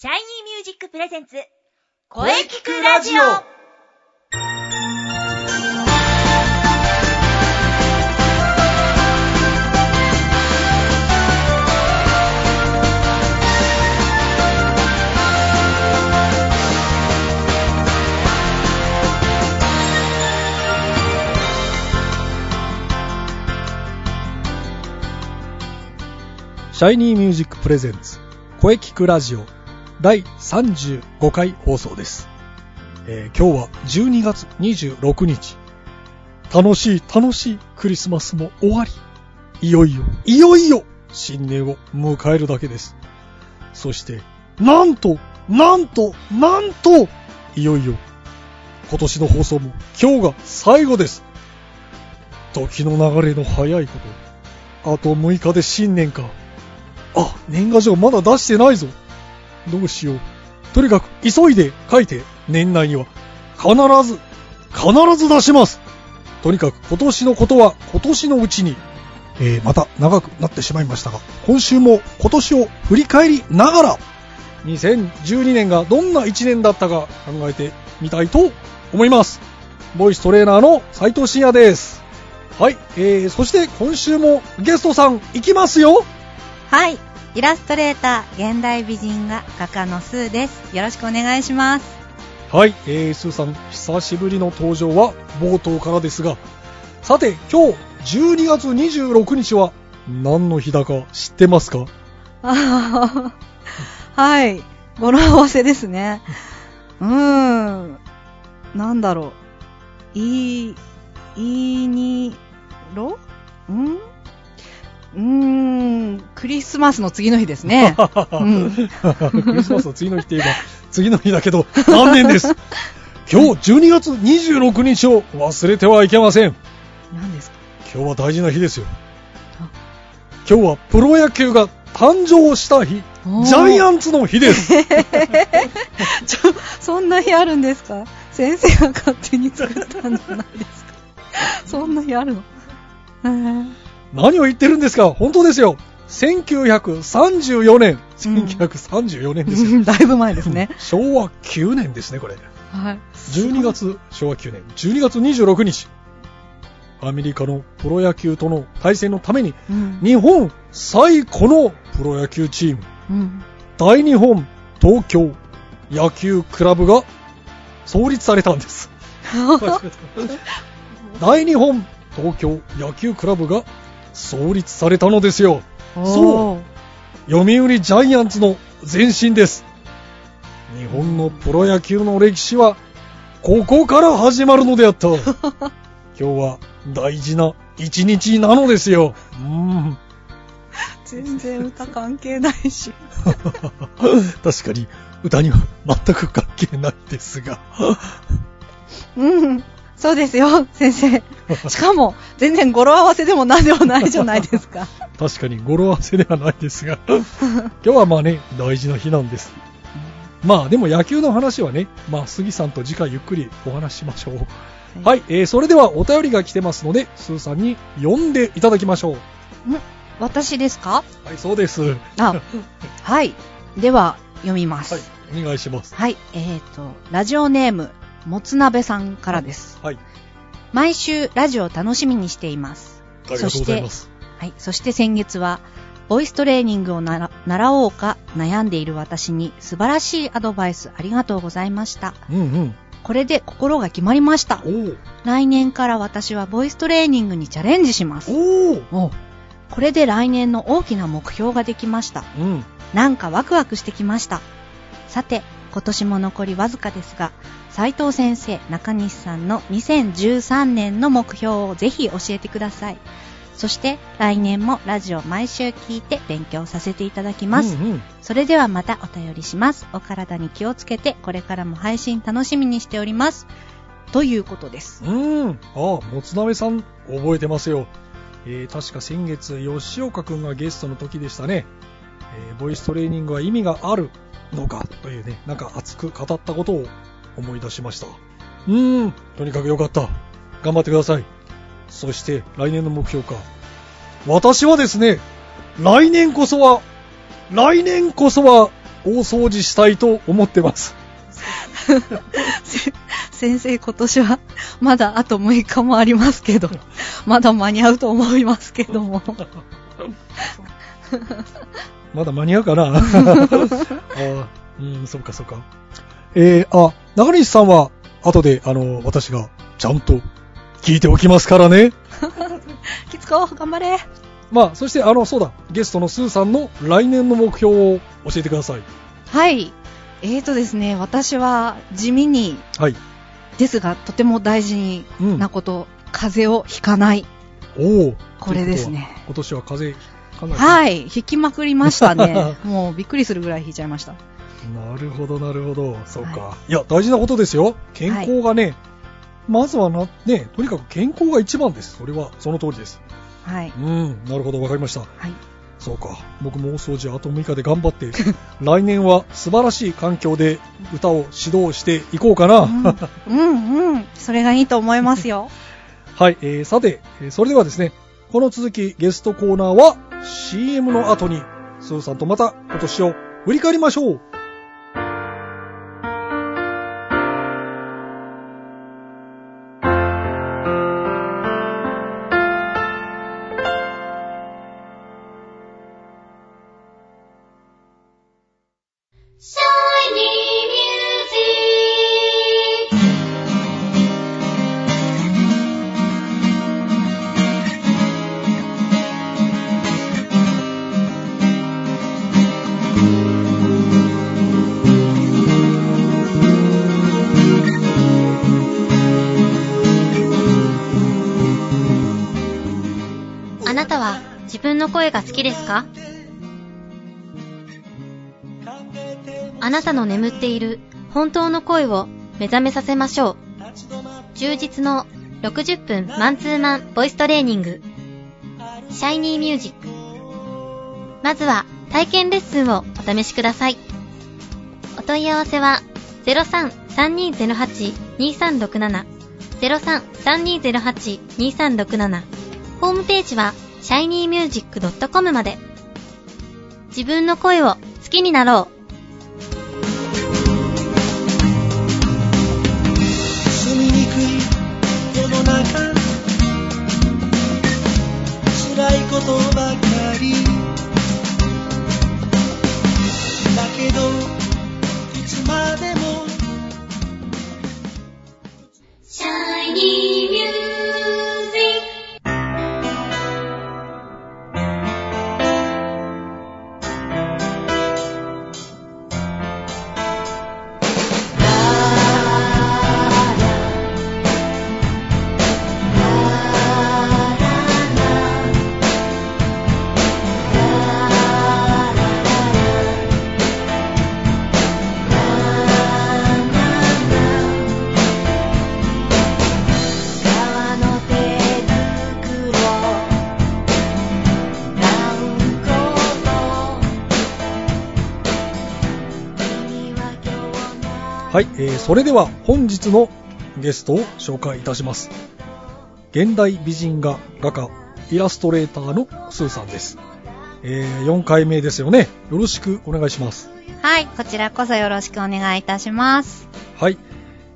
シャイニーミュージックプレゼンツ声聞くラジオ。シャイニーミュージックプレゼンツ声キクラジオ第35回放送です、えー今日は12月26日。楽しい楽しいクリスマスも終わり。いよいよいよいよ新年を迎えるだけです。そしてなんとなんとなんといよいよ今年の放送も今日が最後です。時の流れの早いことあと6日で新年か。あ、年賀状まだ出してないぞ。どうしよう。とにかく急いで書いて、年内には必ず、必ず出します。とにかく今年のことは今年のうちに、えー、また長くなってしまいましたが、今週も今年を振り返りながら、2012年がどんな1年だったか考えてみたいと思います。ボイストレーナーの斉藤慎也です。はい、えー、そして今週もゲストさん行きますよはい。イラストレーター、現代美人画画家のスーです。よろしくお願いします。はい、えー、スーさん、久しぶりの登場は冒頭からですが、さて、今日、12月26日は何の日だか知ってますか？あー はい。語呂合わせですね。うーん。なんだろう。いい、いいにろ？ん？うーん。クリスマスの次の日ですね。うんクリスマスの次の日って言えば、次の日だけど、残念です？今日、12月26日を忘れてはいけません。何ですか？今日は大事な日ですよあ。今日はプロ野球が誕生した日、ジャイアンツの日です。そんな日あるんですか？先生が勝手に作ったんじゃないですか？そんな日あるの？へー何を言ってるんですか？本当ですよ。1934年。1934年ですよ。うんだいぶ前ですね。昭和9年ですね、これ。はい。12月、昭和9年、12月26日。アメリカのプロ野球との対戦のために、うん。日本最古のプロ野球チーム、うん。大日本東京野球クラブが創立されたんです。大日本東京野球クラブが創立されたのですよ。そう読売ジャイアンツの前身です。日本のプロ野球の歴史は、ここから始まるのであった。今日は大事な一日なのですよ。うーん。全然歌関係ないし。確かに、歌には全く関係ないですが。うん。そうですよ、先生。しかも、全然語呂合わせでも何でもないじゃないですか。確かに語呂合わせではないですが。今日はまあね、大事な日なんです。まあでも野球の話はね、まあ杉さんと次回ゆっくりお話ししましょう。はい、えー、それではお便りが来てますので、スーさんに読んでいただきましょう。私ですか？はい、そうです。はあ、はい。では、読みます。い、お願いします。はい、えーと、ラジオネーム、もつなべさんからです。はい、毎週ラジオを楽しみにしています。ありがとうございます。はい、そして先月は、ボイストレーニングを習おうか悩んでいる私に素晴らしいアドバイスありがとうございました。うんうん。これで心が決まりました来年から私はボイストレーニングにチャレンジします。これで来年の大きな目標ができました。うん。なんかワクワクしてきました。さて、今年も残りわずかですが、斉藤先生、中西さんの2013年の目標をぜひ教えてください。そして、来年もラジオ毎週聞いて勉強させていただきます。うんうん。それではまたお便りします。お体に気をつけて、これからも配信楽しみにしております。ということです。うん。ああ、もつなべさん、覚えてますよ。えー、確か先月、吉岡くんがゲストの時でしたね。えーボイストレーニングは意味があるのか？というね、なんか熱く語ったことを思い出しました。うーん、とにかくよかった。頑張ってください。そして、来年の目標か。私はですね、来年こそは、来年こそは、大掃除したいと思ってます。せ先生今年はまだあと6日もありますけど、まだ間に合うと思いますけども。まだ間に合うかな？あーうん、そっかそっか。えー、あ、中西さんは、後で、あの、私が、ちゃんと、聞いておきますからね。きつこ、頑張れ。まあ、そして、あの、そうだ、ゲストのスーさんの来年の目標を教えてください。はい。えーとですね、私は地味に、はい。ですがとても大事うんなこと、風邪をひかない。おお。これですね今年は風邪、かなり。はい、引きまくりましたね。もうびっくりするぐらい引いちゃいました。なるほど、なるほど。そうか。い、や、大事なことですよ。健康がね、まずはな、ね、とにかく健康が一番です。それは、その通りです。はい。うん、なるほど、わかりました。はい。そうか。僕も大掃除あと6日で頑張って、来年は素晴らしい環境で歌を指導していこうかな。うん、うん、うん。それがいいと思いますよ。はい、えー、さて、えーそれではですね、この続きゲストコーナーは CM の後に、スーさんとまた今年を振り返りましょう。の声が好きですか？あなたの眠っている本当の声を目覚めさせましょう。充実の60分マンツーマンボイストレーニング。シャイニーミュージック。まずは体験レッスンをお試しください。お問い合わせは03-3208-2367 03-3208-2367ホームページは shinymusic.com まで。自分の声を好きになろう。はい、えーそれでは本日のゲストを紹介いたします。現代美人画画家、イラストレーターのスーさんです。えー4回目ですよね。よろしくお願いします。はい、こちらこそよろしくお願いいたします。はい。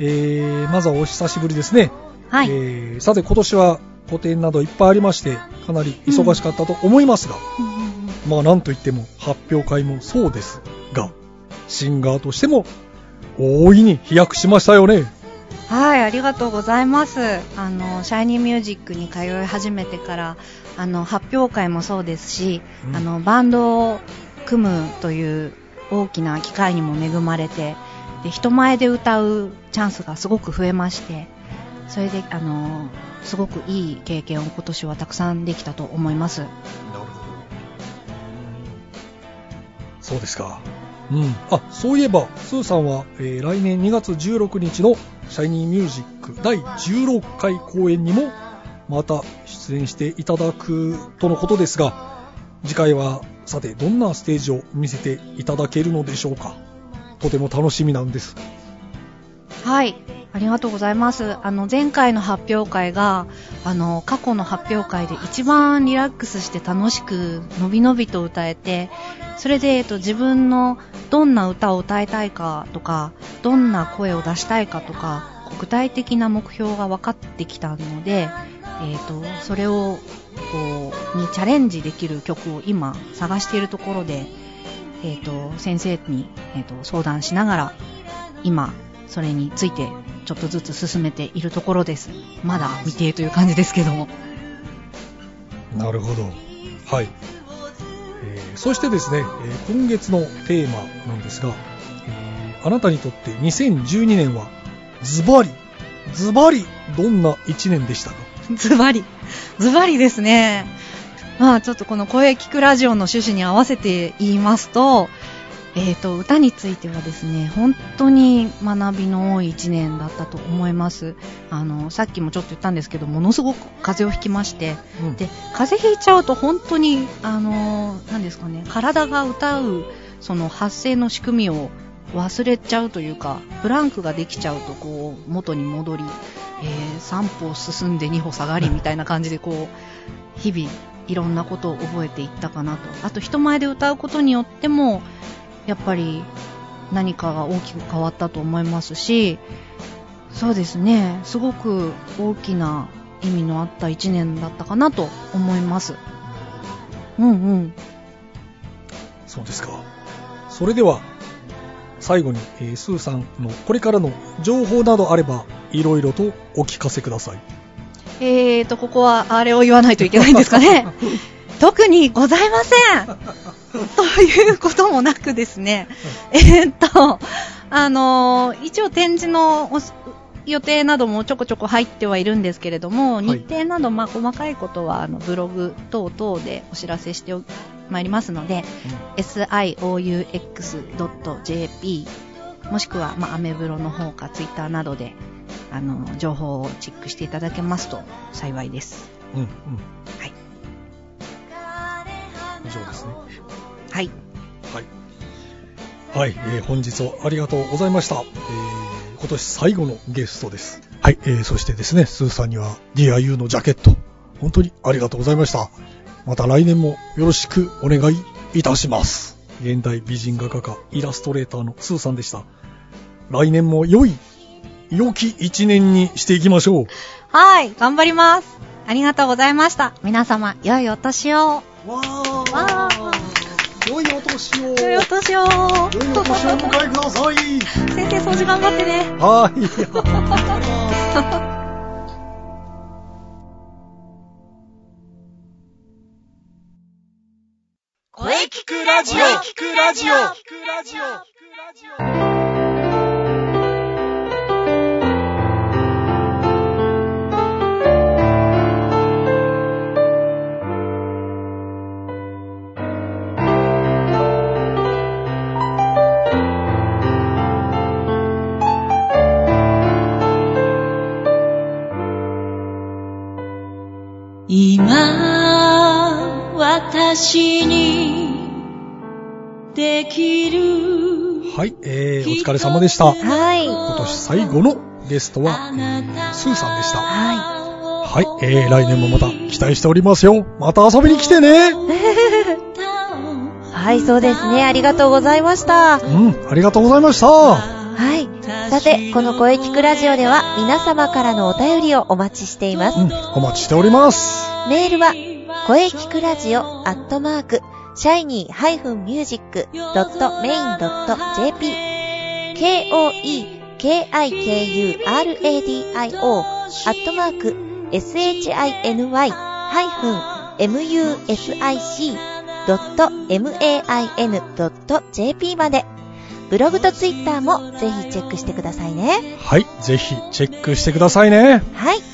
えー、まずはお久しぶりですね。はい。えーさて今年は個展などいっぱいありまして、かなり忙しかったと思いますが、うんまあなんといっても発表会もそうですが、シンガーとしても大いに飛躍しましたよね。はい、ありがとうございます。あの、シャイニーミュージックに通い始めてから、あの、発表会もそうですし、うんあの、バンドを組むという大きな機会にも恵まれて、で、人前で歌うチャンスがすごく増えまして、それで、あの、すごくいい経験を今年はたくさんできたと思います。なるほど。そうですか。うん。あ、そういえば、スーさんは、えー来年2月16日のシャイニーミュージック第16回公演にもまた出演していただくとのことですが、次回は、さて、どんなステージを見せていただけるのでしょうか。とても楽しみなんです。はい。ありがとうございます。あの、前回の発表会が、あの、過去の発表会で一番リラックスして楽しく、のびのびと歌えて、それで、えっと、自分のどんな歌を歌いたいかとか、どんな声を出したいかとか、具体的な目標が分かってきたので、えっと、それを、こう、にチャレンジできる曲を今探しているところで、えっと、先生に、えっと、相談しながら、今、それについてちょっとずつ進めているところです。まだ未定という感じですけども。なるほど。はい。えーそしてですね、えー今月のテーマなんですが、えーあなたにとって2012年はズバリ、ズバリどんな1年でしたか？ズバリ。ズバリですね。まあちょっとこの声聞くラジオの趣旨に合わせて言いますと、えっ、と、歌についてはですね、本当に学びの多い一年だったと思います。あの、さっきもちょっと言ったんですけど、ものすごく風邪をひきまして、うんで、風邪ひいちゃうと本当に、あの、何ですかね、体が歌う、その発声の仕組みを忘れちゃうというか、ブランクができちゃうと、こう、元に戻り、えー3歩進んで2歩下がりみたいな感じで、こう、日々、いろんなことを覚えていったかなと。あと、人前で歌うことによっても、やっぱり何かが大きく変わったと思いますし、そうですね、すごく大きな意味のあった一年だったかなと思います。うんうん。そうですか。それでは、最後に、えースーさんのこれからの情報などあれば、いろいろとお聞かせください。えーと、ここはあれを言わないといけないんですかね。特にございません。ということもなくですね。えーっと、あのー一応展示のお予定などもちょこちょこ入ってはいるんですけれども、い日程など、まあ、細かいことは、あの、ブログ等々でお知らせしてまいりますので、sioux.jp もしくは、まあ、アメブロの方かツイッターなどで、あの、情報をチェックしていただけますと幸いです。うん、うん。はい。以上ですね。はい。はい。はい、えー本日はありがとうございました。えー今年最後のゲストです。はい、えーそしてですね、スーさんには DIU のジャケット、本当にありがとうございました。また来年もよろしくお願いいたします。現代美人画家家イラストレーターのスーさんでした。来年も良い、良き一年にしていきましょう。はい、頑張ります。ありがとうございました。皆様、良いお年を。年を良いお年を。良いお年をお迎えください先生、掃除頑張ってね。はい。声聞くラジオ声聞くラジオ私にできるはい、えー、お疲れ様でした。はい。今年最後のゲストは、えー、スーさんでした。ははい、えー、来年もまた期待しておりますよ。また遊びに来てね。い。はい、そうですね。ありがとうございました。うん、ありがとうございました。はい。さて、この声聞くラジオでは皆様からのお便りをお待ちしていますう。ん、お待ちしております。メールは、声聞くラジオアットマーク、シャイニー -music.main.jp k-o-e-k-i-k-u-r-a-d-i-o アットマーク、shiny-music.main.jp まで、ブログとツイッターもぜひチェックしてくださいね。はい、ぜひチェックしてくださいね。はい。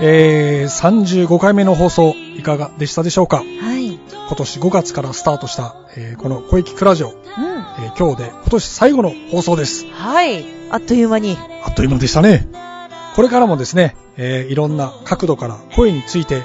えー、35回目の放送いかがでしたでしょうか？はい。今年5月からスタートした、えーこの声聞くラジオ、うん。えー今日で今年最後の放送です。はい。あっという間に。あっという間でしたね。これからもですね、えーいろんな角度から声について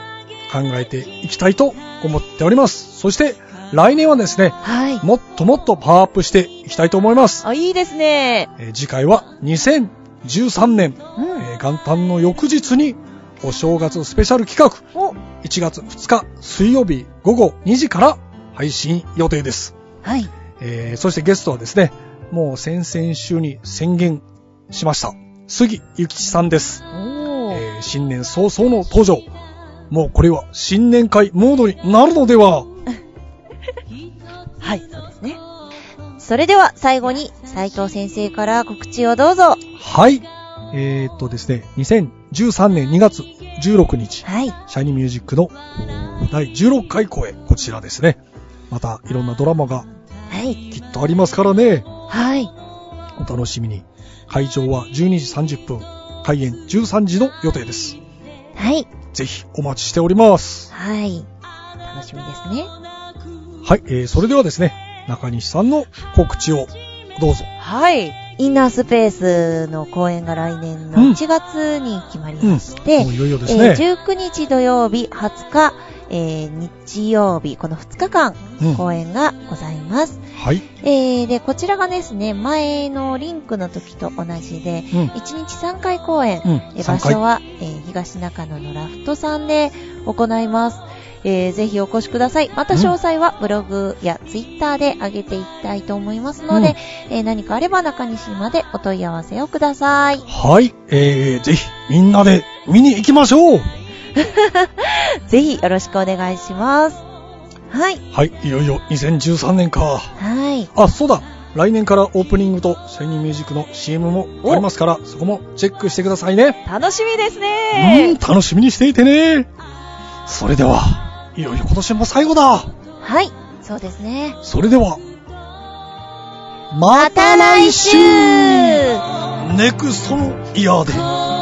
考えていきたいと思っております。そして来年はですね、はい。もっともっとパワーアップしていきたいと思います。あ、いいですね。えー次回は2013 2013年、うん。えー元旦の翌日にお正月スペシャル企画、お、1月2日水曜日午後2時から配信予定です。はい。えーそしてゲストはですね、もう先々週に宣言しました。杉ゆきちさんです。おー。えー新年早々の登場。もうこれは新年会モードになるのでは？はい、そうですね。それでは最後に斉藤先生から告知をどうぞ。はい。えー、っとですね、2013年2月16日、はい。シャイニーミュージックの第16回公演、こちらですね。またいろんなドラマがはい。きっとありますからね。はい。お楽しみに。会場は12時30分、開演13時の予定です。はい。ぜひお待ちしております。はい。楽しみですね。はい、えー、それではですね、中西さんの告知をどうぞ。はい。インナースペースの公演が来年のうん1月に決まりうん。まして、もういよいよですえね。ー19日土曜日、20日、えー日曜日、この2日間、うん公演がございます。はい。えーで、こちらがですね、前のリンクの時と同じで、うん。1日3回公演、うん。えー3回。場所は、えー東中野のラフトさんで行います。えーぜひお越しください。また詳細はブログやツイッターで上げていきたいと思いますので、えー何かあれば中西までお問い合わせをください。はい。えー、ぜひみんなで見に行きましょう。ぜひよろしくお願いします。はい。はい。いよいよ2013年か。はい。あ、そうだ。来年からオープニングとシャイニーミュージックの CM もありますから、そこもチェックしてくださいね。楽しみですうん、ね。楽しみにしていてね。それでは、いよいよ今年も最後だ。はい。そうですね。それでは、ままた来週ネクストのイヤーで。